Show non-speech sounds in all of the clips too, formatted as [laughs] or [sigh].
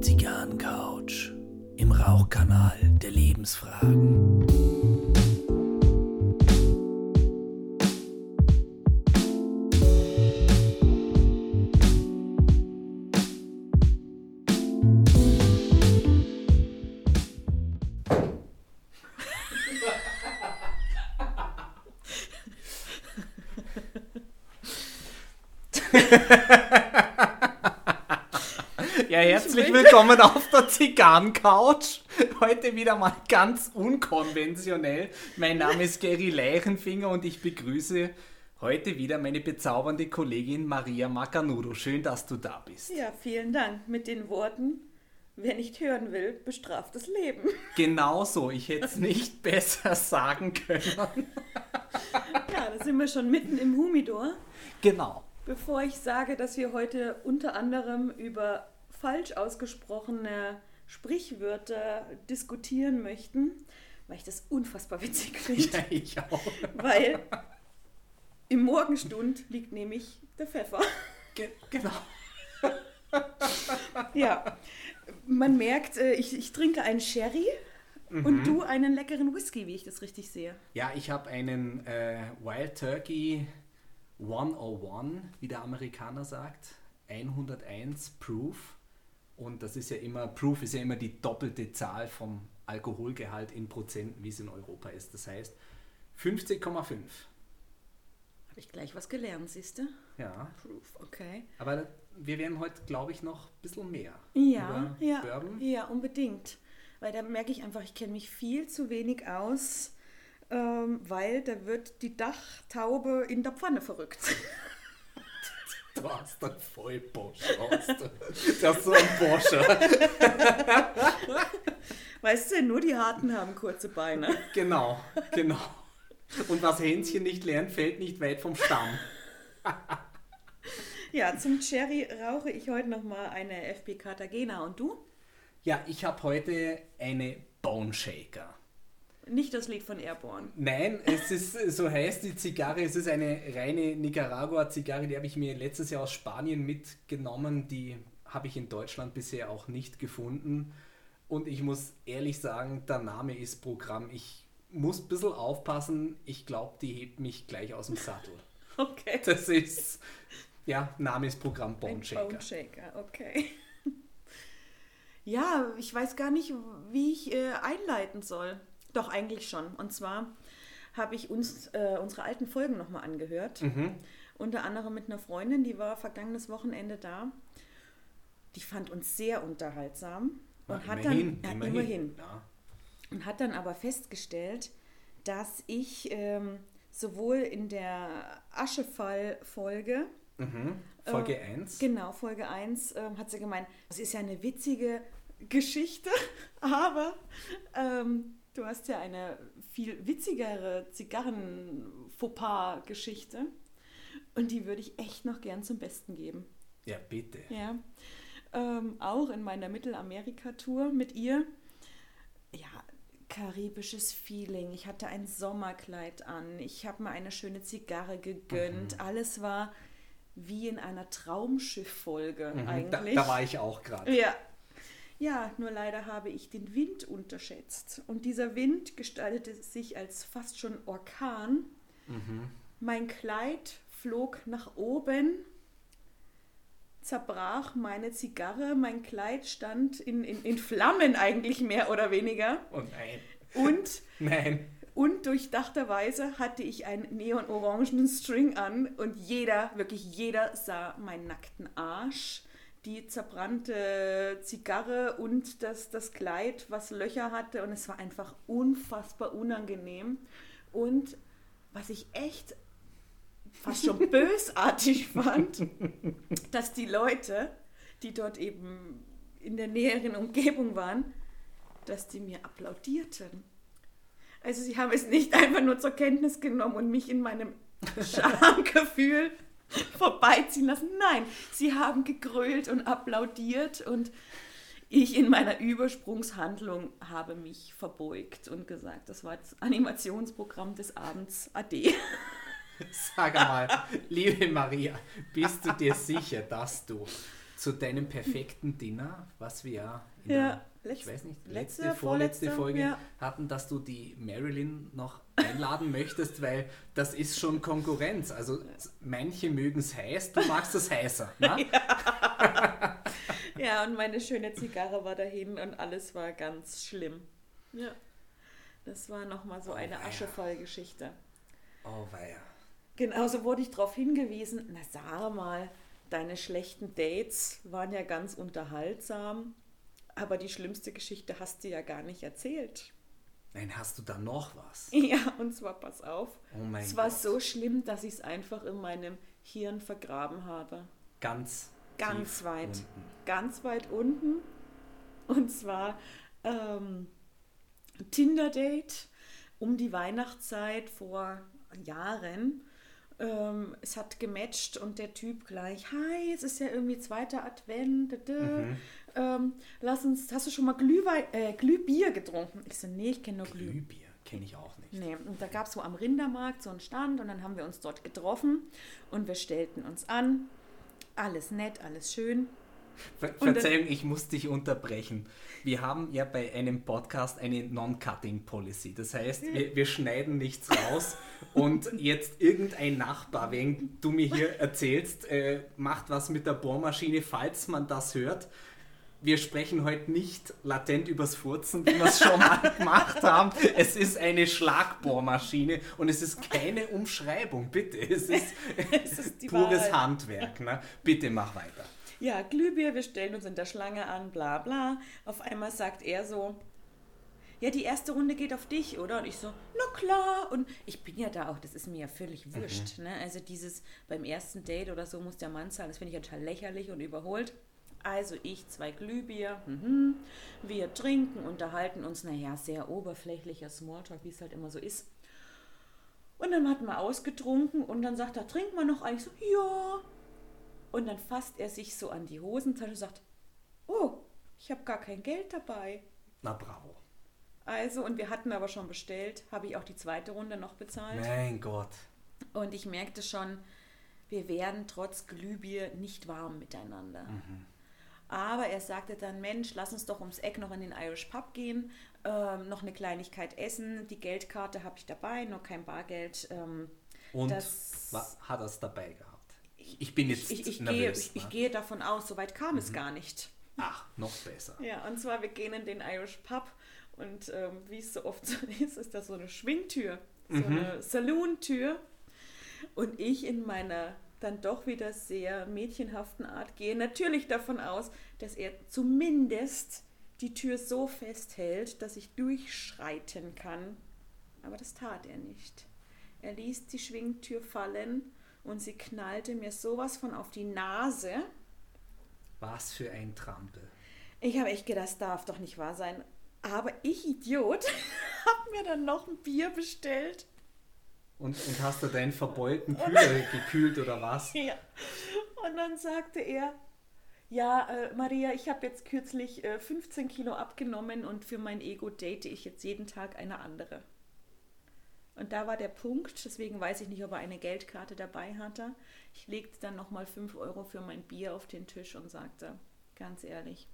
Zigarrencouch im Rauchkanal der Lebensfragen. Willkommen auf der Zigarrencouch. Heute wieder mal ganz unkonventionell. Mein Name ist Gary Leichenfinger und ich begrüße heute wieder meine bezaubernde Kollegin Maria Macanudo. Schön, dass du da bist. Ja, vielen Dank. Mit den Worten, wer nicht hören will, bestraft das Leben. Genauso, ich hätte es nicht [laughs] besser sagen können. Ja, da sind wir schon mitten im Humidor. Genau. Bevor ich sage, dass wir heute unter anderem über falsch ausgesprochene Sprichwörter diskutieren möchten, weil ich das unfassbar witzig [laughs] finde. Ja, ich auch. Weil im Morgenstund liegt nämlich der Pfeffer. Ge genau. Ja, man merkt, äh, ich, ich trinke einen Sherry und du einen leckeren Whisky, wie ich das richtig sehe. Ja, ich habe einen äh, Wild Turkey 101, wie der Amerikaner sagt. 101 Proof. Und das ist ja immer, Proof ist ja immer die doppelte Zahl vom Alkoholgehalt in Prozent, wie es in Europa ist. Das heißt 50,5. Habe ich gleich was gelernt, siehst du? Ja, Proof, okay. aber wir werden heute, glaube ich, noch ein bisschen mehr Ja, über ja, Bourbon. ja, unbedingt. Weil da merke ich einfach, ich kenne mich viel zu wenig aus, ähm, weil da wird die Dachtaube in der Pfanne verrückt. [laughs] [laughs] Du hast einen Vollborsche. hast du. Das [laughs] ist so ein Borsche. Weißt du, nur die Harten haben kurze Beine. Genau, genau. Und was Hänschen nicht lernt, fällt nicht weit vom Stamm. [laughs] Ja, zum Cherry rauche ich heute nochmal eine FP Cartagena. Und du? Ja, ich habe heute eine Bone Shaker. Nicht das Lied von Airborne. Nein, es ist, so heißt die Zigarre, es ist eine reine Nicaragua-Zigarre, die habe ich mir letztes Jahr aus Spanien mitgenommen. Die habe ich in Deutschland bisher auch nicht gefunden. Und ich muss ehrlich sagen, der Name ist Programm. Ich muss ein bisschen aufpassen. Ich glaube, die hebt mich gleich aus dem Sattel. [laughs] Okay. Das ist, ja, Name ist Programm Bone Shaker. Bone Shaker, okay. [laughs] Ja, ich weiß gar nicht, wie ich äh, einleiten soll. Doch, eigentlich schon. Und zwar habe ich uns äh, unsere alten Folgen nochmal angehört. Mhm. Unter anderem mit einer Freundin, die war vergangenes Wochenende da. Die fand uns sehr unterhaltsam. Und Na, hat immerhin, dann, ja, immerhin. Ja. Und hat dann aber festgestellt, dass ich ähm, sowohl in der Aschefall-Folge Mhm. Folge Äh, 1. Genau, Folge 1 ähm, hat sie gemeint, das ist ja eine witzige Geschichte, [laughs] aber ähm, du hast ja eine viel witzigere Zigarren-Fauxpas-Geschichte und die würde ich echt noch gern zum Besten geben. Ja, bitte. Ja. Ähm, auch in meiner Mittelamerika-Tour mit ihr. Ja, karibisches Feeling. Ich hatte ein Sommerkleid an. Ich habe mir eine schöne Zigarre gegönnt. Alles war wie in einer Traumschiff-Folge Mhm. Da, eigentlich. da war ich auch gerade. Ja. Ja, nur leider habe ich den Wind unterschätzt. Und dieser Wind gestaltete sich als fast schon Orkan. Mein Kleid flog nach oben, zerbrach meine Zigarre, mein Kleid stand in, in, in Flammen eigentlich mehr oder weniger. Oh nein. Und [laughs] Nein. Undurchdachterweise hatte ich einen neon-orangenen String an und jeder, wirklich jeder sah meinen nackten Arsch, die zerbrannte Zigarre und das, das Kleid, was Löcher hatte und es war einfach unfassbar unangenehm. Und was ich echt fast schon [laughs] bösartig fand, dass die Leute, die dort eben in der näheren Umgebung waren, dass die mir applaudierten. Also sie haben es nicht [laughs] einfach nur zur Kenntnis genommen und mich in meinem [laughs] Schamgefühl [laughs] vorbeiziehen lassen. Nein, sie haben gegrölt und applaudiert und ich in meiner Übersprungshandlung habe mich verbeugt und gesagt, das war das Animationsprogramm des Abends. Ade. Sag mal, liebe Maria, bist du dir sicher, dass du zu deinem perfekten Dinner, was wir ja in Ja, der, ich letz- weiß nicht, letzte, letzte, vorletzte vorletzte, Folge ja. hatten, dass du die Marilyn noch einladen [laughs] möchtest, weil das ist schon Konkurrenz. Also manche mögen es heiß, du magst es heißer. Ne? [laughs] Ja, und meine schöne Zigarre war dahin und alles war ganz schlimm. Ja. Das war nochmal so Oh, eine weia. Aschevoll-Geschichte. Oh weia. Genauso wurde ich darauf hingewiesen, na sag mal, deine schlechten Dates waren ja ganz unterhaltsam, aber die schlimmste Geschichte hast du ja gar nicht erzählt. Nein, hast du da noch was? [laughs] Ja, und zwar, pass auf, Oh mein es war Gott. so schlimm, dass ich es einfach in meinem Hirn vergraben habe. Ganz, Ganz weit. unten. ganz weit unten. Und zwar ähm, Tinder-Date um die Weihnachtszeit vor Jahren. Ähm, es hat gematcht und der Typ gleich, hi, es ist ja irgendwie zweiter Advent. da, da. Mhm. Ähm, lass uns, hast du schon mal Glühwein, äh, Glühbier getrunken? Ich so, nee, ich kenne nur Glüh. Glühbier kenne ich auch nicht. Nee, und da gab es so am Rindermarkt so einen Stand und dann haben wir uns dort getroffen und wir stellten uns an. Alles nett, alles schön. Ver Und Verzeihung, ich muss dich unterbrechen. Wir haben ja bei einem Podcast eine Non-Cutting-Policy. Das heißt, wir, wir schneiden nichts raus und jetzt irgendein Nachbar, wenn du mir hier erzählst, äh, macht was mit der Bohrmaschine, falls man das hört. Wir sprechen heute nicht latent übers Furzen, wie wir es schon mal [laughs] gemacht haben. Es ist eine Schlagbohrmaschine und es ist keine Umschreibung, bitte. Es ist, [laughs] Es ist pures Wahrheit. Handwerk. Ne? Bitte mach weiter. Ja, Glühbier, wir stellen uns in der Schlange an, bla bla. Auf einmal sagt er so, ja, die erste Runde geht auf dich, oder? Und ich so, na klar. Und ich bin ja da auch, das ist mir ja völlig wurscht. Ne? Also dieses beim ersten Date oder so muss der Mann zahlen, das finde ich ja total lächerlich und überholt. Also ich, zwei Glühbier, mhm. wir trinken, unterhalten uns, naja, sehr oberflächlicher Smalltalk, wie es halt immer so ist. Und dann hatten wir ausgetrunken und dann sagt er, trink mal noch ein. Ich so, ja. Und dann fasst er sich so an die Hosentasche und sagt, oh, ich habe gar kein Geld dabei. Na bravo. Also, und wir hatten aber schon bestellt, habe ich auch die zweite Runde noch bezahlt. Mein Gott. Und ich merkte schon, wir werden trotz Glühbier nicht warm miteinander. Aber er sagte dann, Mensch, lass uns doch ums Eck noch in den Irish Pub gehen, ähm, noch eine Kleinigkeit essen. Die Geldkarte habe ich dabei, nur kein Bargeld. Ähm, Und was hat er es dabei gehabt? Ich, ich bin jetzt ich, ich, gehe, nervös. ich, ich ne? gehe davon aus, soweit kam es gar nicht. Ach, noch besser. Ja, und zwar, wir gehen in den Irish Pub und ähm, wie es so oft so [laughs] ist, ist das so eine Schwingtür, so eine Saloon-Tür. Und ich in meiner dann doch wieder sehr mädchenhaften Art gehe natürlich davon aus, dass er zumindest die Tür so festhält, dass ich durchschreiten kann. Aber das tat er nicht. Er ließ die Schwingtür fallen und sie knallte mir sowas von auf die Nase. Was für ein Trampel. Ich habe echt gedacht, das darf doch nicht wahr sein. Aber ich, Idiot, [laughs] habe mir dann noch ein Bier bestellt. Und, und hast du deinen verbeulten Kühler gekühlt oder was? Ja. Und dann sagte er, ja, äh, Maria, ich habe jetzt kürzlich äh, 15 Kilo abgenommen und für mein Ego date ich jetzt jeden Tag eine andere. Und da war der Punkt, deswegen weiß ich nicht, ob er eine Geldkarte dabei hatte. Ich legte dann nochmal 5 Euro für mein Bier auf den Tisch und sagte, ganz ehrlich,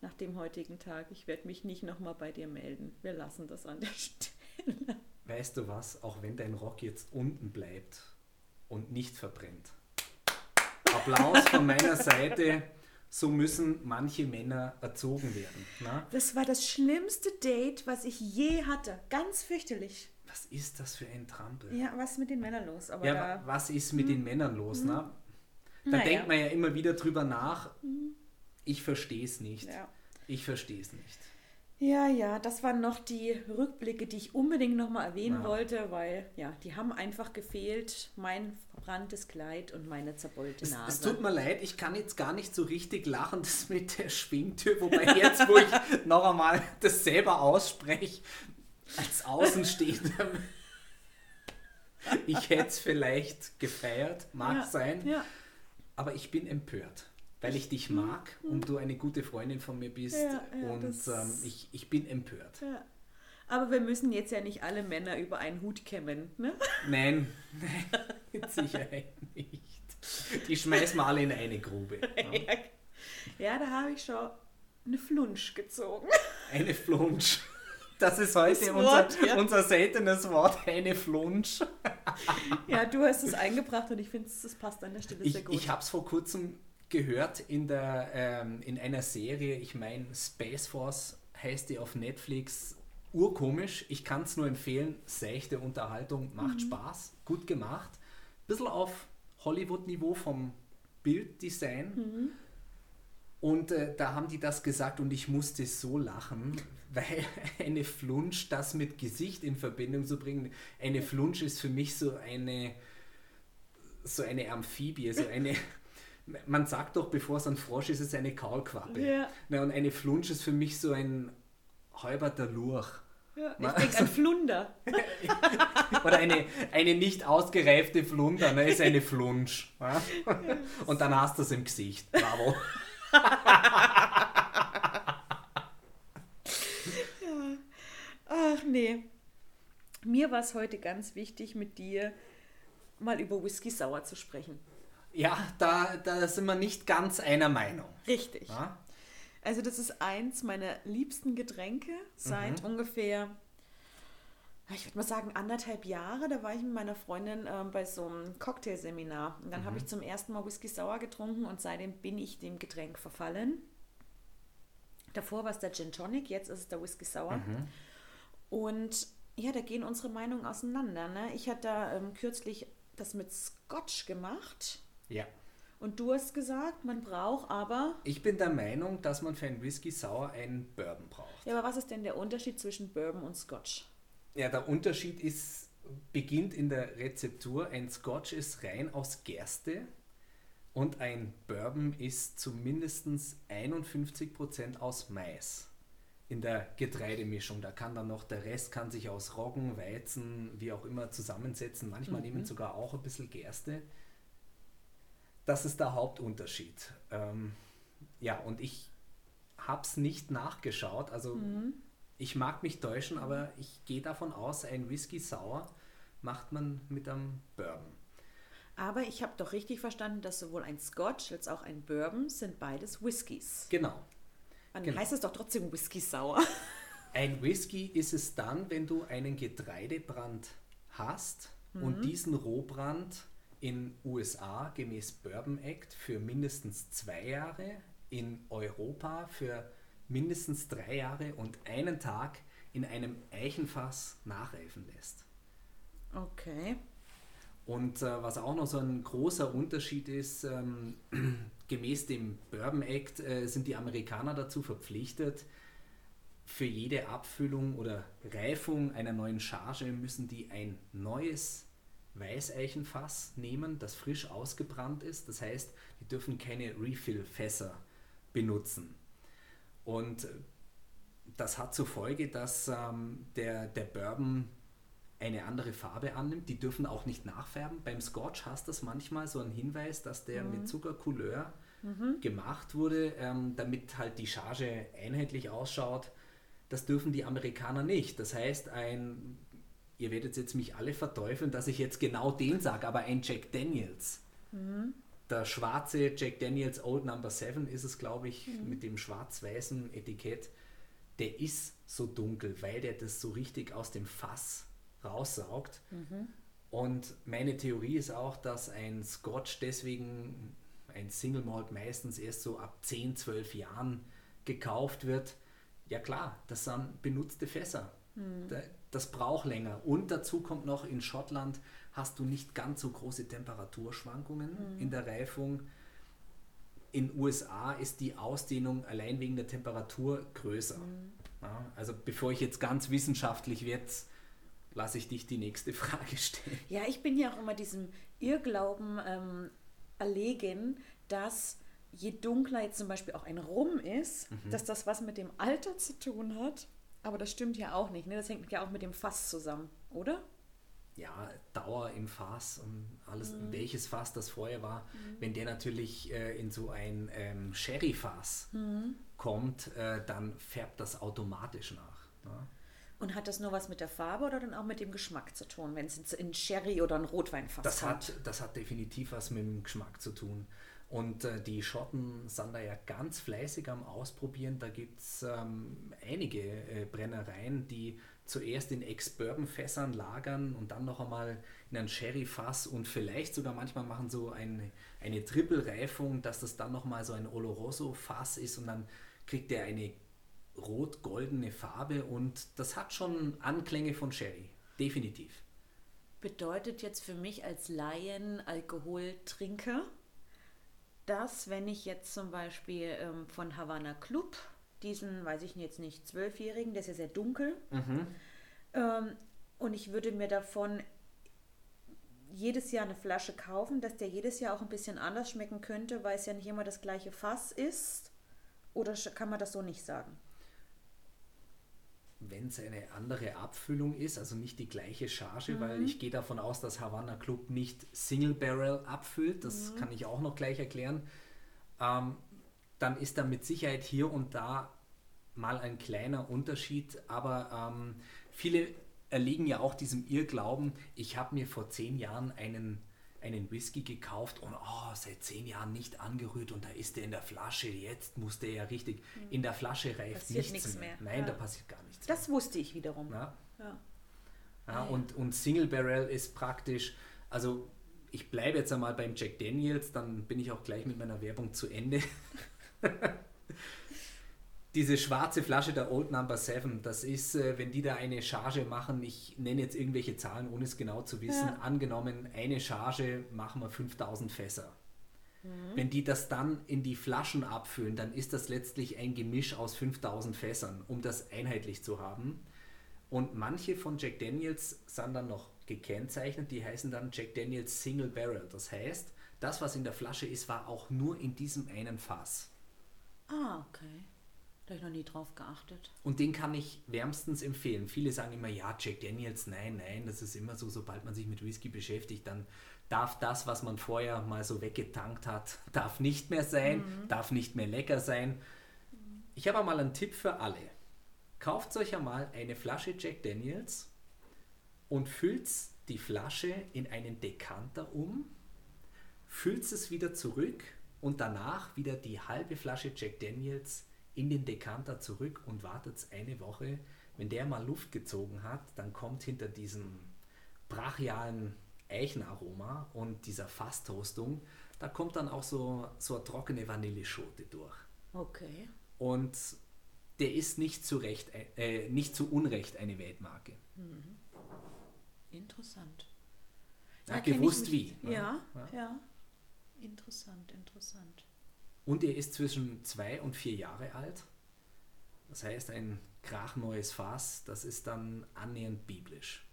nach dem heutigen Tag, ich werde mich nicht nochmal bei dir melden. Wir lassen das an der [laughs] Stelle. Weißt du was? Auch wenn dein Rock jetzt unten bleibt und nicht verbrennt. Applaus von meiner Seite. So müssen manche Männer erzogen werden. Na? Das war das schlimmste Date, was ich je hatte. Ganz fürchterlich. Was ist das für ein Trampel? Ja, was ist mit den Männern los? Aber Ja, da, wa- was ist mit den Männern los? Na? Da Naja. denkt man ja immer wieder drüber nach. Ich verstehe es nicht. ja. Ich verstehe es nicht. Ja, ja, das waren noch die Rückblicke, die ich unbedingt nochmal erwähnen Ja. wollte, weil ja, die haben einfach gefehlt. Mein verbranntes Kleid und meine zerbeulte Es, Nase. es tut mir leid, ich kann jetzt gar nicht so richtig lachen, das [laughs] mit der Schwingtür, wobei jetzt, wo ich [laughs] noch einmal das selber ausspreche, als Außenstehender, [laughs] ich hätte es vielleicht gefeiert, mag ja, sein, Ja, aber ich bin empört, weil ich dich mag und du eine gute Freundin von mir bist Ja, ja, und ähm, ich, ich bin empört. ja. Aber wir müssen jetzt ja nicht alle Männer über einen Hut kämmen, ne? Nein, nein, [laughs] mit Sicherheit nicht. Die schmeißen wir alle in eine Grube. [laughs] Ja, ja da habe ich schon eine Flunsch gezogen. Eine Flunsch. Das ist heute Das unser, Wort, ja. unser seltenes Wort, eine Flunsch. Ja, du hast es eingebracht und ich finde, das passt an der Stelle sehr Ich, gut. ich habe es vor kurzem gehört in, der, ähm, in einer Serie, ich meine Space Force heißt die auf Netflix, urkomisch. Ich kann es nur empfehlen, seichte Unterhaltung, Mhm. macht Spaß, gut gemacht. Bisschen auf Hollywood-Niveau vom Bilddesign. Mhm. Und äh, da haben die das gesagt und ich musste so lachen, [laughs] weil eine Flunsch, das mit Gesicht in Verbindung zu bringen, eine Flunsch ist für mich so eine, so eine Amphibie, so eine, [laughs] man sagt doch, bevor es ein Frosch ist, ist es eine Kaulquappe. Ja. Na, und eine Flunsch ist für mich so ein halberter Lurch. Ja, ich Ma- denke [laughs] an Flunder. [laughs] Oder eine, eine nicht ausgereifte Flunder, ne, ist eine Flunsch. Ja? Und dann hast du es im Gesicht. Bravo. [laughs] Ach nee. Mir war es heute ganz wichtig, mit dir mal über Whisky Sauer zu sprechen. Ja, da, da sind wir nicht ganz einer Meinung. Richtig. Ja? Also das ist eins meiner liebsten Getränke seit Mhm. ungefähr, ich würde mal sagen, anderthalb Jahre. Da war ich mit meiner Freundin ähm, bei so einem Cocktailseminar. Und dann Mhm. habe ich zum ersten Mal Whisky Sauer getrunken und seitdem bin ich dem Getränk verfallen. Davor war es der Gin Tonic, jetzt ist es der Whisky Sauer. Mhm. Und ja, da gehen unsere Meinungen auseinander. Ne? Ich hatte da ähm, kürzlich das mit Scotch gemacht. Ja. Und du hast gesagt, man braucht aber. Ich bin der Meinung, dass man für einen Whisky Sauer einen Bourbon braucht. Ja, aber was ist denn der Unterschied zwischen Bourbon und Scotch? Ja, der Unterschied ist, beginnt in der Rezeptur. Ein Scotch ist rein aus Gerste und ein Bourbon ist zu mindestens 51% aus Mais. In der Getreidemischung. Da kann dann noch der Rest kann sich aus Roggen, Weizen, wie auch immer zusammensetzen. Manchmal nehmen sogar auch ein bisschen Gerste. Das ist der Hauptunterschied. Ähm, ja, und ich habe es nicht nachgeschaut. Also ich mag mich täuschen, aber ich gehe davon aus, ein Whisky Sauer macht man mit einem Bourbon. Aber ich habe doch richtig verstanden, dass sowohl ein Scotch als auch ein Bourbon sind beides Whiskys. Genau. Dann Genau. heißt es doch trotzdem Whisky sauer. [laughs] Ein Whisky ist es dann, wenn du einen Getreidebrand hast und diesen Rohbrand in USA gemäß Bourbon Act für mindestens zwei Jahre, in Europa für mindestens drei Jahre und einen Tag in einem Eichenfass nachreifen lässt. Okay. Und äh, was auch noch so ein großer Unterschied ist, ähm, [clears throat] gemäß dem Bourbon Act äh, sind die Amerikaner dazu verpflichtet, für jede Abfüllung oder Reifung einer neuen Charge müssen die ein neues Weißeichenfass nehmen, das frisch ausgebrannt ist. Das heißt, die dürfen keine Refill-Fässer benutzen. Und das hat zur Folge, dass ähm, der, der Bourbon eine andere Farbe annimmt. Die dürfen auch nicht nachfärben. Beim Scotch hast du das manchmal so einen Hinweis, dass der mit Zuckercouleur gemacht wurde, ähm, damit halt die Charge einheitlich ausschaut. Das dürfen die Amerikaner nicht. Das heißt, ein, ihr werdet jetzt mich alle verteufeln, dass ich jetzt genau den sage, aber ein Jack Daniels. Der schwarze Jack Daniels Old Number 7 ist es, glaube ich, mit dem schwarz-weißen Etikett. Der ist so dunkel, weil der das so richtig aus dem Fass raussaugt. Und meine Theorie ist auch, dass ein Scotch deswegen, ein Single Malt meistens erst so ab 10, 12 Jahren gekauft wird. Ja klar, das sind benutzte Fässer. Da- Das braucht länger. Und dazu kommt noch, in Schottland hast du nicht ganz so große Temperaturschwankungen in der Reifung. In USA ist die Ausdehnung allein wegen der Temperatur größer. Ja, also bevor ich jetzt ganz wissenschaftlich werde, lasse ich dich die nächste [laughs] Frage stellen. Ja, ich bin ja auch immer diesem Irrglauben ähm, erlegen, dass je dunkler jetzt zum Beispiel auch ein Rum ist, dass das was mit dem Alter zu tun hat. Aber das stimmt ja auch nicht. Ne? Das hängt ja auch mit dem Fass zusammen, oder? Ja, Dauer im Fass und alles, welches Fass das vorher war, wenn der natürlich äh, in so ein ähm, Sherry-Fass kommt, äh, dann färbt das automatisch nach. Ne? Und hat das nur was mit der Farbe oder dann auch mit dem Geschmack zu tun, wenn es jetzt in Sherry oder ein Rotweinfass Das hat, das hat definitiv was mit dem Geschmack zu tun. Und äh, die Schotten sind da ja ganz fleißig am Ausprobieren. Da gibt es ähm, einige äh, Brennereien, die zuerst in Ex-Bourbon-Fässern lagern und dann noch einmal in ein Sherry-Fass und vielleicht sogar manchmal machen so eine, eine Triple-Reifung, dass das dann nochmal so ein Oloroso-Fass ist und dann kriegt der eine rot-goldene Farbe und das hat schon Anklänge von Sherry. Definitiv. Bedeutet jetzt für mich als Laien, Alkoholtrinker, dass wenn ich jetzt zum Beispiel ähm, von Havana Club, diesen, weiß ich jetzt nicht, Zwölfjährigen, der ist ja sehr dunkel, ähm, und ich würde mir davon jedes Jahr eine Flasche kaufen, dass der jedes Jahr auch ein bisschen anders schmecken könnte, weil es ja nicht immer das gleiche Fass ist? Oder kann man das so nicht sagen? Wenn es eine andere Abfüllung ist, also nicht die gleiche Charge, weil ich gehe davon aus, dass Havana Club nicht Single Barrel abfüllt, das kann ich auch noch gleich erklären, ähm, dann ist da mit Sicherheit hier und da mal ein kleiner Unterschied, aber ähm, viele erliegen ja auch diesem Irrglauben, ich habe mir vor zehn Jahren einen, einen Whisky gekauft und oh, seit zehn Jahren nicht angerührt und da ist der in der Flasche, jetzt muss der ja richtig, in der Flasche reift Passiert nichts mehr. mehr. Nein, Ja. da passiert gar nichts Das wusste ich wiederum. mehr. Ja? Ja. Ja, und, und Single Barrel ist praktisch, also ich bleibe jetzt einmal beim Jack Daniels, dann bin ich auch gleich mit meiner Werbung zu Ende. [laughs] Diese schwarze Flasche der Old Number 7, das ist, äh, wenn die da eine Charge machen, ich nenne jetzt irgendwelche Zahlen, ohne es genau zu wissen, Ja. angenommen, eine Charge machen wir 5000 Fässer. Wenn die das dann in die Flaschen abfüllen, dann ist das letztlich ein Gemisch aus 5000 Fässern, um das einheitlich zu haben. Und manche von Jack Daniels sind dann noch gekennzeichnet, die heißen dann Jack Daniels Single Barrel. Das heißt, das, was in der Flasche ist, war auch nur in diesem einen Fass. Ah, okay. Da habe ich noch nie drauf geachtet. Und den kann ich wärmstens empfehlen. Viele sagen immer, ja, Jack Daniels, nein, nein, das ist immer so, sobald man sich mit Whisky beschäftigt, dann darf das, was man vorher mal so weggetankt hat, [laughs] darf nicht mehr sein, darf nicht mehr lecker sein. Ich habe mal einen Tipp für alle. Kauft euch einmal eine Flasche Jack Daniels und füllt die Flasche in einen Dekanter um, füllt es wieder zurück und danach wieder die halbe Flasche Jack Daniels in den Dekanter zurück und wartet eine Woche. Wenn der mal Luft gezogen hat, dann kommt hinter diesem brachialen Eichenaroma und dieser Fasstoastung, da kommt dann auch so, so eine trockene Vanilleschote durch. Okay. Und der ist nicht zu, Recht, äh, nicht zu Unrecht eine Weltmarke. Interessant. Ja, gewusst wie. ne? Ja, Ja. ja. Interessant, interessant. Und er ist zwischen zwei und vier Jahre alt. Das heißt, ein krachneues Fass, das ist dann annähernd biblisch.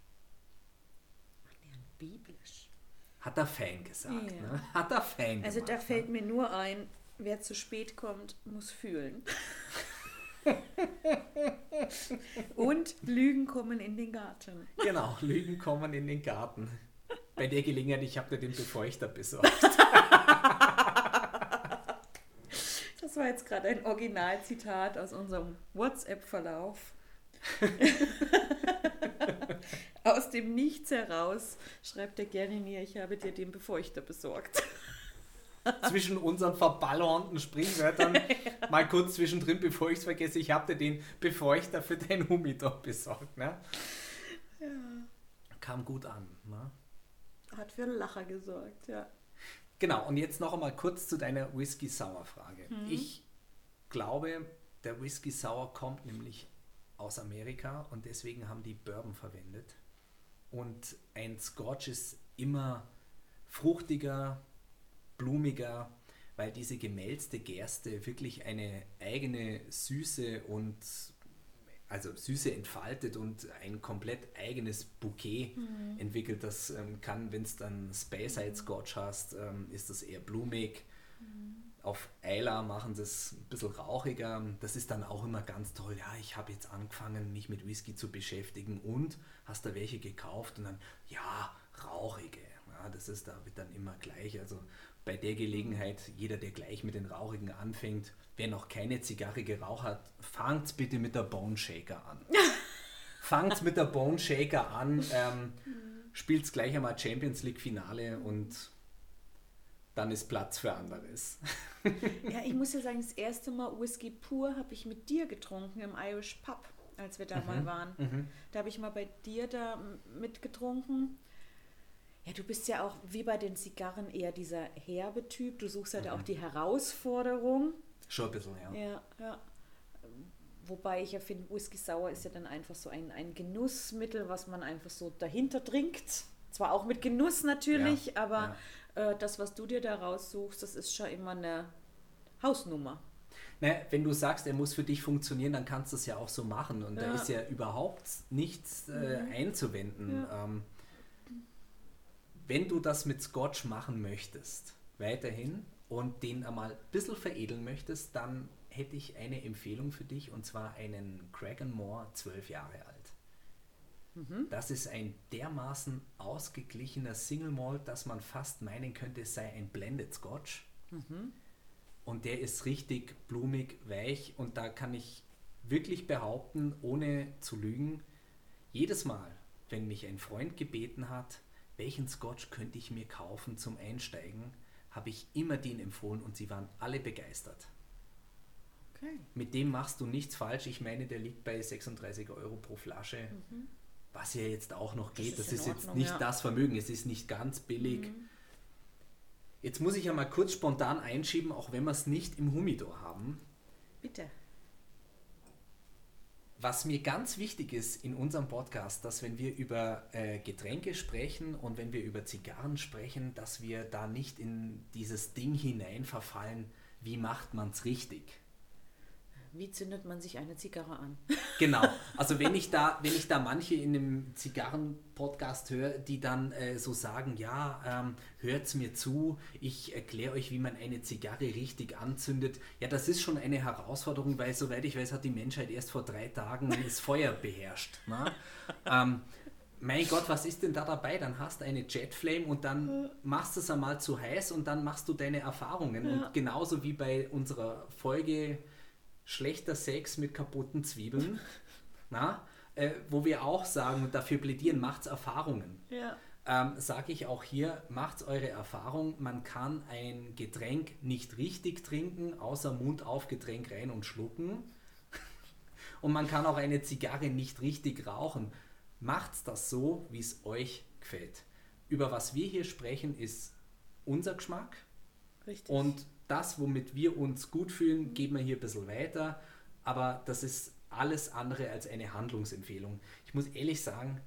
Biblisch. Hat er fein gesagt. Ja. Ne? Hat er fein Also gemacht. da fällt mir nur ein, wer zu spät kommt, muss fühlen. Und Lügen kommen in den Garten. ne? Genau, Lügen kommen in den Garten. Bei der Gelegenheit, ich habe dir den Befeuchter besorgt. [laughs] Das war jetzt gerade ein Originalzitat aus unserem WhatsApp-Verlauf. [laughs] aus dem Nichts heraus schreibt der Gary mir, ich habe dir den Befeuchter besorgt. Zwischen unseren verballhornten Springwörtern [laughs] mal kurz zwischendrin, bevor ich es vergesse, ich habe dir den Befeuchter für dein Humidor besorgt. Ne? Kam gut an. Ne? Hat für Lacher gesorgt, ja. Genau, und jetzt noch einmal kurz zu deiner Whisky Sour Frage. Ich glaube, der Whisky Sour kommt nämlich aus Amerika und deswegen haben die Bourbon verwendet. Und ein Scotch ist immer fruchtiger, blumiger, weil diese gemälzte Gerste wirklich eine eigene Süße und also Süße entfaltet und ein komplett eigenes Bouquet entwickelt. Das ähm, kann, wenn es dann Speyside Scotch hast, ähm, ist das eher blumig. Auf Eiler machen sie es ein bisschen rauchiger. Das ist dann auch immer ganz toll. Ja, ich habe jetzt angefangen, mich mit Whisky zu beschäftigen und hast da welche gekauft und dann, ja, rauchige. Ja, das ist da wird dann immer gleich. Also bei der Gelegenheit, jeder, der gleich mit den Rauchigen anfängt, wer noch keine Zigarre geraucht hat, fangt bitte mit der Bone Shaker an. [laughs] fangt mit der Bone Shaker an, ähm, spielt gleich einmal Champions League Finale und dann ist Platz für anderes. Ja, ich muss ja sagen, das erste Mal Whisky pur habe ich mit dir getrunken im Irish Pub, als wir da mal waren. Mhm. Da habe ich mal bei dir da mitgetrunken. Ja, du bist ja auch wie bei den Zigarren eher dieser herbe Typ. Du suchst halt auch die Herausforderung. Schon ein bisschen, ja. Ja, ja. Wobei ich ja finde, Whisky Sauer ist ja dann einfach so ein, ein Genussmittel, was man einfach so dahinter trinkt. Zwar auch mit Genuss natürlich, Ja, aber Äh, das, was du dir da raussuchst, das ist schon immer eine Hausnummer. Naja, wenn du sagst, er muss für dich funktionieren, dann kannst du es ja auch so machen. Und da Ja. ist ja überhaupt nichts äh, einzuwenden. Ja. Ähm, wenn du das mit Scotch machen möchtest, weiterhin, und den einmal ein bisschen veredeln möchtest, dann hätte ich eine Empfehlung für dich, und zwar einen Kraganmore 12 Jahre alt. Das ist ein dermaßen ausgeglichener Single Malt, dass man fast meinen könnte, es sei ein Blended Scotch. Und der ist richtig blumig, weich und da kann ich wirklich behaupten, ohne zu lügen, jedes Mal, wenn mich ein Freund gebeten hat, welchen Scotch könnte ich mir kaufen zum Einsteigen, habe ich immer den empfohlen und sie waren alle begeistert. Okay. Mit dem machst du nichts falsch. Ich meine, der liegt bei 36 Euro pro Flasche, was ja jetzt auch noch geht. Das ist ist, in jetzt Ordnung, nicht ja. das Vermögen, es ist nicht ganz billig. Jetzt muss ich ja mal kurz spontan einschieben, auch wenn wir es nicht im Humidor haben. Bitte. Was mir ganz wichtig ist in unserem Podcast, dass wenn wir über äh, Getränke sprechen und wenn wir über Zigarren sprechen, dass wir da nicht in dieses Ding hinein verfallen, wie macht man es richtig. Wie zündet man sich eine Zigarre an? [laughs] Genau. Also wenn ich da, wenn ich da manche in einem Zigarren-Podcast höre, die dann äh, so sagen, ja, ähm, hört's mir zu, ich erkläre euch, wie man eine Zigarre richtig anzündet. Ja, das ist schon eine Herausforderung, weil soweit ich weiß, hat die Menschheit erst vor drei Tagen [laughs] das Feuer beherrscht. Ne? ähm, mein Gott, was ist denn da dabei? Dann hast du eine Jetflame und dann machst du es einmal zu heiß und dann machst du deine Erfahrungen. Ja. Und genauso wie bei unserer Folge schlechter Sex mit kaputten Zwiebeln, [laughs] na, äh, wo wir auch sagen und dafür plädieren, macht's Erfahrungen. Ja. Ähm, Sage ich auch hier, macht's eure Erfahrung. Man kann ein Getränk nicht richtig trinken, außer Mund auf Getränk rein und schlucken. [laughs] Und man kann auch eine Zigarre nicht richtig rauchen. Macht's das so, wie es euch gefällt. Über was wir hier sprechen, ist unser Geschmack. Richtig. Und das, womit wir uns gut fühlen, geben wir hier ein bisschen weiter. Aber das ist alles andere als eine Handlungsempfehlung. Ich muss ehrlich sagen,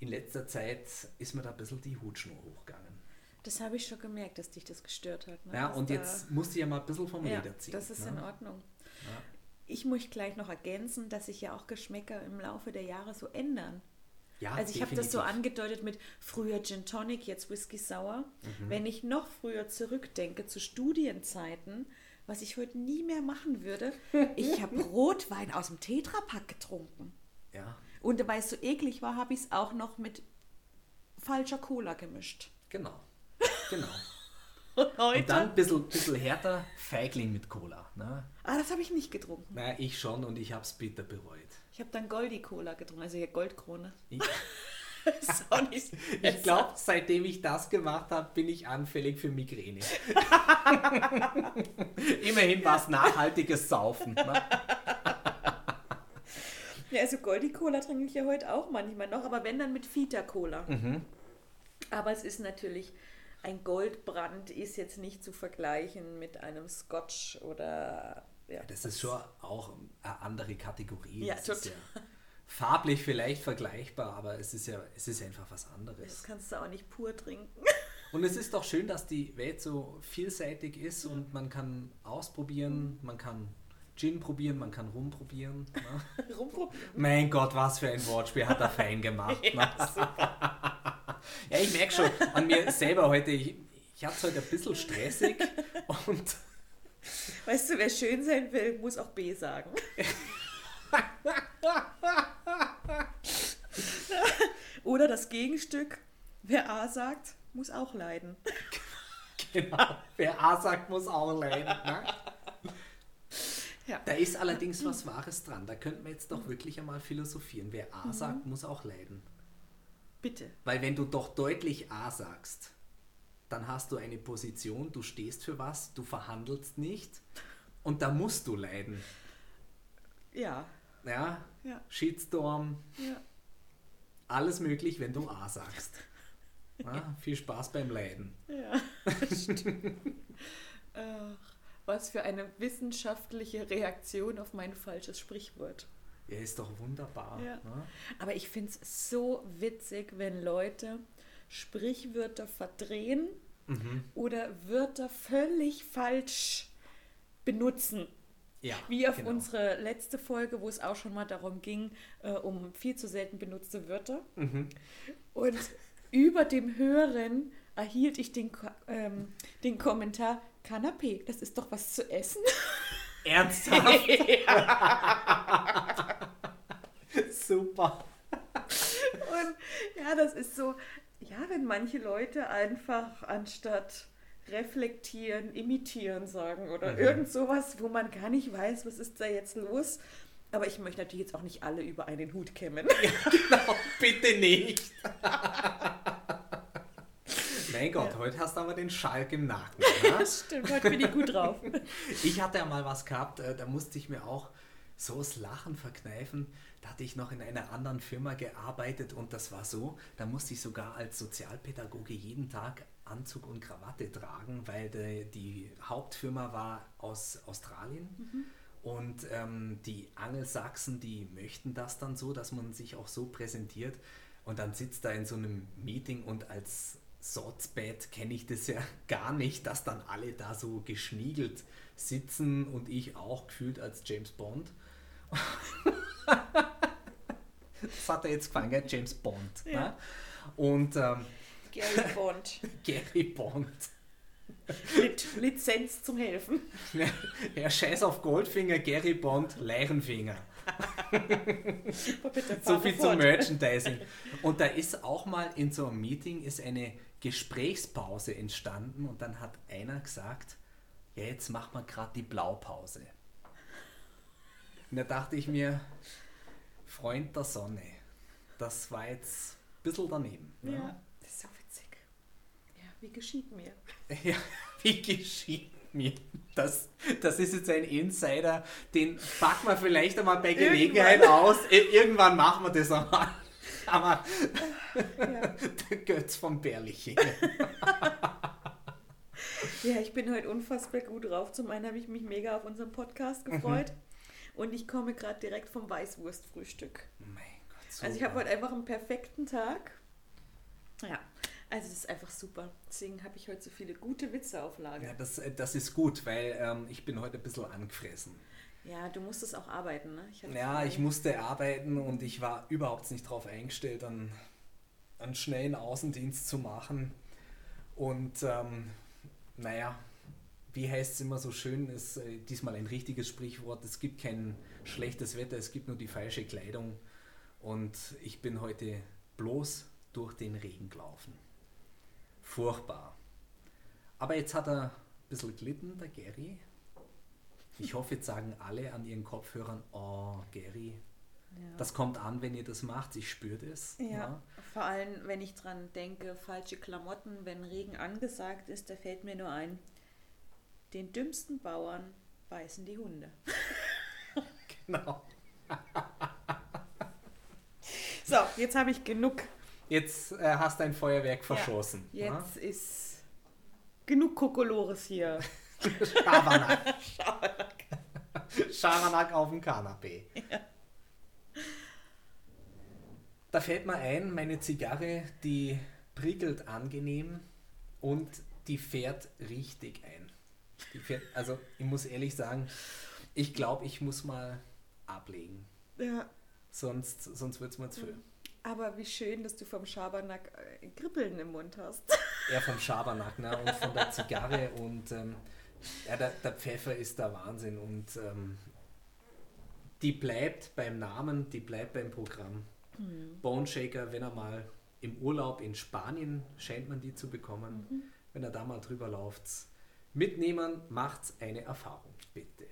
in letzter Zeit ist mir da ein bisschen die Hutschnur hochgegangen. das habe ich schon gemerkt, dass dich das gestört hat. Ne? Ja, Dass und jetzt musste ich ja mal ein bisschen vom ja, Leder ziehen. das ist ne? in Ordnung. Ja. Ich muss gleich noch ergänzen, dass sich ja auch Geschmäcker im Laufe der Jahre so ändern. Ja, Also ich habe das so angedeutet mit früher Gin Tonic, jetzt Whisky Sour. Mhm. Wenn ich noch früher zurückdenke zu Studienzeiten, was ich heute nie mehr machen würde, ich habe [laughs] Rotwein aus dem Tetrapack getrunken. Ja, Und weil es so eklig war, habe ich es auch noch mit falscher Cola gemischt. genau. Genau. [laughs] Und heute? Und dann ein bisschen, bisschen härter, Feigling mit Cola. Ne? ah, das habe ich nicht getrunken. Na, ich schon und ich habe es bitter bereut. Ich habe dann Goldi Cola getrunken, also hier Goldkrone. Ich, [laughs] [laughs] ich glaube, seitdem ich das gemacht habe, bin ich anfällig für Migräne. [laughs] Immerhin war es nachhaltiges Saufen. Ne? Ja, also Goldi Cola trinke ich ja heute auch manchmal noch, aber wenn dann mit Fita Cola. Mhm. Aber es ist natürlich, ein Goldbrand ist jetzt nicht zu vergleichen mit einem Scotch oder. Ja, Das ist schon auch eine andere Kategorie. Ja, Das ja farblich vielleicht vergleichbar, aber es ist ja es ist einfach was Das anderes. kannst du auch nicht pur trinken. [laughs] Und es ist doch schön, dass die Welt so vielseitig ist und man kann ausprobieren, man kann Gin probieren, man kann Rum probieren. Ne? [laughs] Rumprobieren. Mein Gott, was für ein Wortspiel hat er fein gemacht. [laughs] Ne? Ja, ich merke schon an mir selber heute, ich, ich hatte es heute ein bisschen stressig und Weißt du, wer schön sein will, muss auch B sagen. [laughs] oder das Gegenstück, wer A sagt, muss auch leiden. genau, wer A sagt, muss auch leiden. Ne? Ja. Da ist allerdings was Wahres dran. Da könnten wir jetzt doch wirklich einmal philosophieren. Wer A sagt, muss auch leiden. Bitte. Weil wenn du doch deutlich A sagst, dann hast du eine Position, du stehst für was, du verhandelst nicht und da musst du leiden. Ja. Ja, Ja. Shitstorm, Ja. alles möglich, wenn du A sagst. [laughs] Ja, viel Spaß beim Leiden. Ja. Ach, was für eine wissenschaftliche Reaktion auf mein falsches Sprichwort. Ja, ist doch wunderbar. Ja. ne? Aber ich finde es so witzig, wenn Leute Sprichwörter verdrehen Mhm. oder Wörter völlig falsch benutzen. Ja, Wie auf genau. unsere letzte Folge, wo es auch schon mal darum ging, äh, um viel zu selten benutzte Wörter. Mhm. Und über dem Hören erhielt ich den, ähm, den Kommentar, Kanapé, das ist doch was zu essen. [laughs] Ernsthaft? [laughs] [laughs] Super. Und ja, das ist so, ja, wenn manche Leute einfach anstatt reflektieren, imitieren sagen oder Mhm. irgend sowas, wo man gar nicht weiß, was ist da jetzt los. Aber ich möchte natürlich jetzt auch nicht alle über einen Hut kämmen. [laughs] Genau, bitte nicht. [laughs] mein Gott, heute hast du aber den Schalk im Nacken. [laughs] Ne? Stimmt, heute bin ich gut drauf. Ich hatte ja mal was gehabt, äh, da musste ich mir auch so das Lachen verkneifen. Da hatte ich noch in einer anderen Firma gearbeitet und das war so, da musste ich sogar als Sozialpädagoge jeden Tag Anzug und Krawatte tragen, weil die, die Hauptfirma war aus Australien. Und ähm, die Angelsachsen, die möchten das dann so, dass man sich auch so präsentiert. Und dann sitzt da in so einem Meeting und als Sotzbett kenne ich das ja [laughs] gar nicht, dass dann alle da so geschniegelt sitzen und ich auch gefühlt als James Bond. Das hat er jetzt gefallen, gell? James Bond. Ja. Ne? Und ähm, Gary Bond. [laughs] Gary Bond. Mit Lizenz zum Helfen. [laughs] Ja, scheiß auf Goldfinger, Gary Bond, [laughs] bitte, So viel zum Merchandising. Und da ist auch mal in so einem Meeting ist eine Gesprächspause entstanden und dann hat einer gesagt, ja, jetzt machen wir gerade die Blaupause. Und da dachte ich mir, Freund der Sonne, das war jetzt ein bisschen daneben. ne? Ja, das ist so witzig. Ja, wie geschieht mir? [laughs] Ja, wie geschieht mir? Das, das ist jetzt ein Insider, den packen wir vielleicht einmal bei Gelegenheit Irgendwann. aus. Ir- Irgendwann machen wir das einmal. [laughs] Aber Ja. der Götz vom Bärlichen. [laughs] Ja, ich bin heute unfassbar gut drauf. Zum einen habe ich mich mega auf unseren Podcast Mhm. Und ich komme gerade direkt vom Weißwurstfrühstück. Mein Gott, Also ich habe super. heute einfach einen perfekten Tag. Ja, also das ist einfach super. Deswegen habe ich heute so viele gute Witze auf Lager. Ja, das, äh, das ist gut, weil ähm, ich bin heute ein bisschen angefressen. Ja, du musstest auch arbeiten, ne? Ich Ja, ich musste arbeiten und ich war überhaupt nicht darauf eingestellt, einen, einen schnellen Außendienst zu machen. Und ähm, naja, wie heißt es immer so schön, ist äh, diesmal ein richtiges Sprichwort, es gibt kein schlechtes Wetter, es gibt nur die falsche Kleidung. Und ich bin heute bloß durch den Regen gelaufen. Furchtbar. Aber jetzt hat er ein bisschen glitten, der Gary. Ich hoffe, jetzt sagen alle an ihren Kopfhörern, oh, Gary, Ja. das kommt an, wenn ihr das macht, ich spüre das. Ja, vor allem, wenn ich dran denke, falsche Klamotten, wenn Regen angesagt ist, da fällt mir nur ein, den dümmsten Bauern beißen die Hunde. Genau. So, jetzt habe ich genug. Jetzt äh, hast du ein Feuerwerk verschossen. Jetzt ist genug Kokolores hier. [laughs] Ja? [laughs] Schabernack. Schabernack auf dem Kanapee. Da fällt mir ein, meine Zigarre, die prickelt angenehm und die fährt richtig ein. Also ich muss ehrlich sagen, ich glaube, ich muss mal ablegen. Ja, Sonst, sonst wird es mir zu viel. aber wie schön, dass du vom Schabernack äh, Kribbeln im Mund hast. eher vom Schabernack ne? und von der Zigarre und ähm, ja, der, der Pfeffer ist der Wahnsinn und ähm, die bleibt beim Namen, die bleibt beim Programm. Bone Shaker, wenn er mal im Urlaub in Spanien scheint man die zu bekommen, wenn er da mal drüber läuft, mitnehmen, macht's eine Erfahrung, bitte.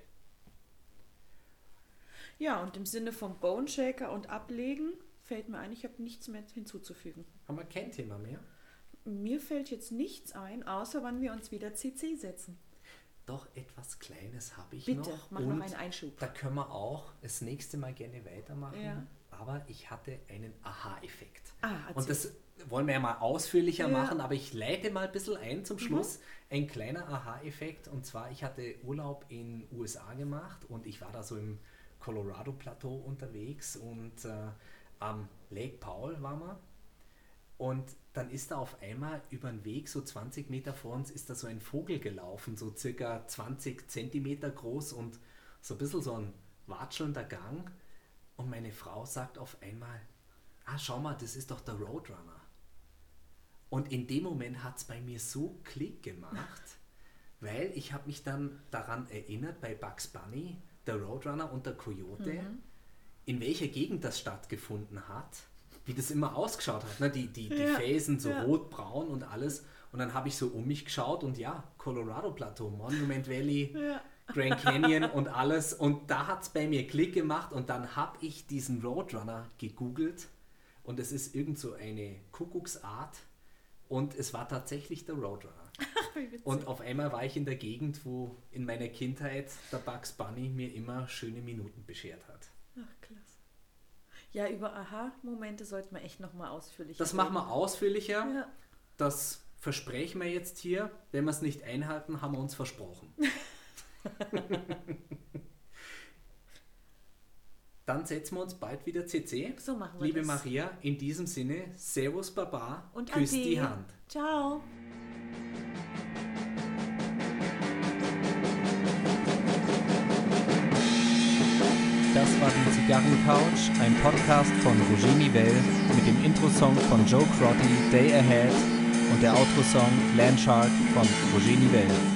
Ja, und im Sinne vom Bone Shaker und Ablegen fällt mir ein, ich habe nichts mehr hinzuzufügen. Haben wir kein Thema mehr? Mir fällt jetzt nichts ein, außer wann wir uns wieder CC setzen. Doch etwas Kleines habe ich Bitte, noch. mach und noch einen Einschub. Da können wir auch das nächste Mal gerne weitermachen. Ja. Aber ich hatte einen Aha-Effekt. Ah, und das wollen wir ja mal ausführlicher Ja. Mhm. machen, aber ich leite mal ein bisschen ein zum Schluss. Ein kleiner Aha-Effekt. Und zwar, ich hatte Urlaub in USA gemacht und ich war da so im Colorado-Plateau unterwegs und äh, am Lake Powell waren wir. Und dann ist da auf einmal über den Weg, so 20 Meter vor uns, ist da so ein Vogel gelaufen, so circa 20 Zentimeter groß und so ein bisschen so ein watschelnder Gang. Und meine Frau sagt auf einmal, ah, schau mal, das ist doch der Roadrunner. Und in dem Moment hat es bei mir so Klick gemacht, weil ich habe mich dann daran erinnert, bei Bugs Bunny, der Roadrunner und der Coyote, in welcher Gegend das stattgefunden hat, wie das immer ausgeschaut hat. Ne? Die, die, die Ja, Felsen so ja. rot-braun und alles. Und dann habe ich so um mich geschaut und ja, Colorado Plateau, Monument Valley, [laughs] Ja. Grand Canyon und alles. Und da hat es bei mir Klick gemacht und dann habe ich diesen Roadrunner gegoogelt und es ist irgend so eine Kuckucksart und es war tatsächlich der Roadrunner. Und auf einmal war ich in der Gegend, wo in meiner Kindheit der Bugs Bunny mir immer schöne Minuten beschert hat. Ach, klasse. Ja, über Aha-Momente sollten wir echt nochmal ausführlich Das machen wir ausführlicher. Ja. Das versprechen wir jetzt hier. Wenn wir es nicht einhalten, haben wir uns versprochen. [laughs] Dann setzen wir uns bald wieder CC. So machen wir Liebe das. Maria, in diesem Sinne, Servus Baba, Und küss Ade. die Hand. Ciao. Das war die Zigarrencouch, ein Podcast von Roger Nivelle mit dem Intro-Song von Joe Crotty, Day Ahead und der Outro-Song Landshark von Roger Nivelle.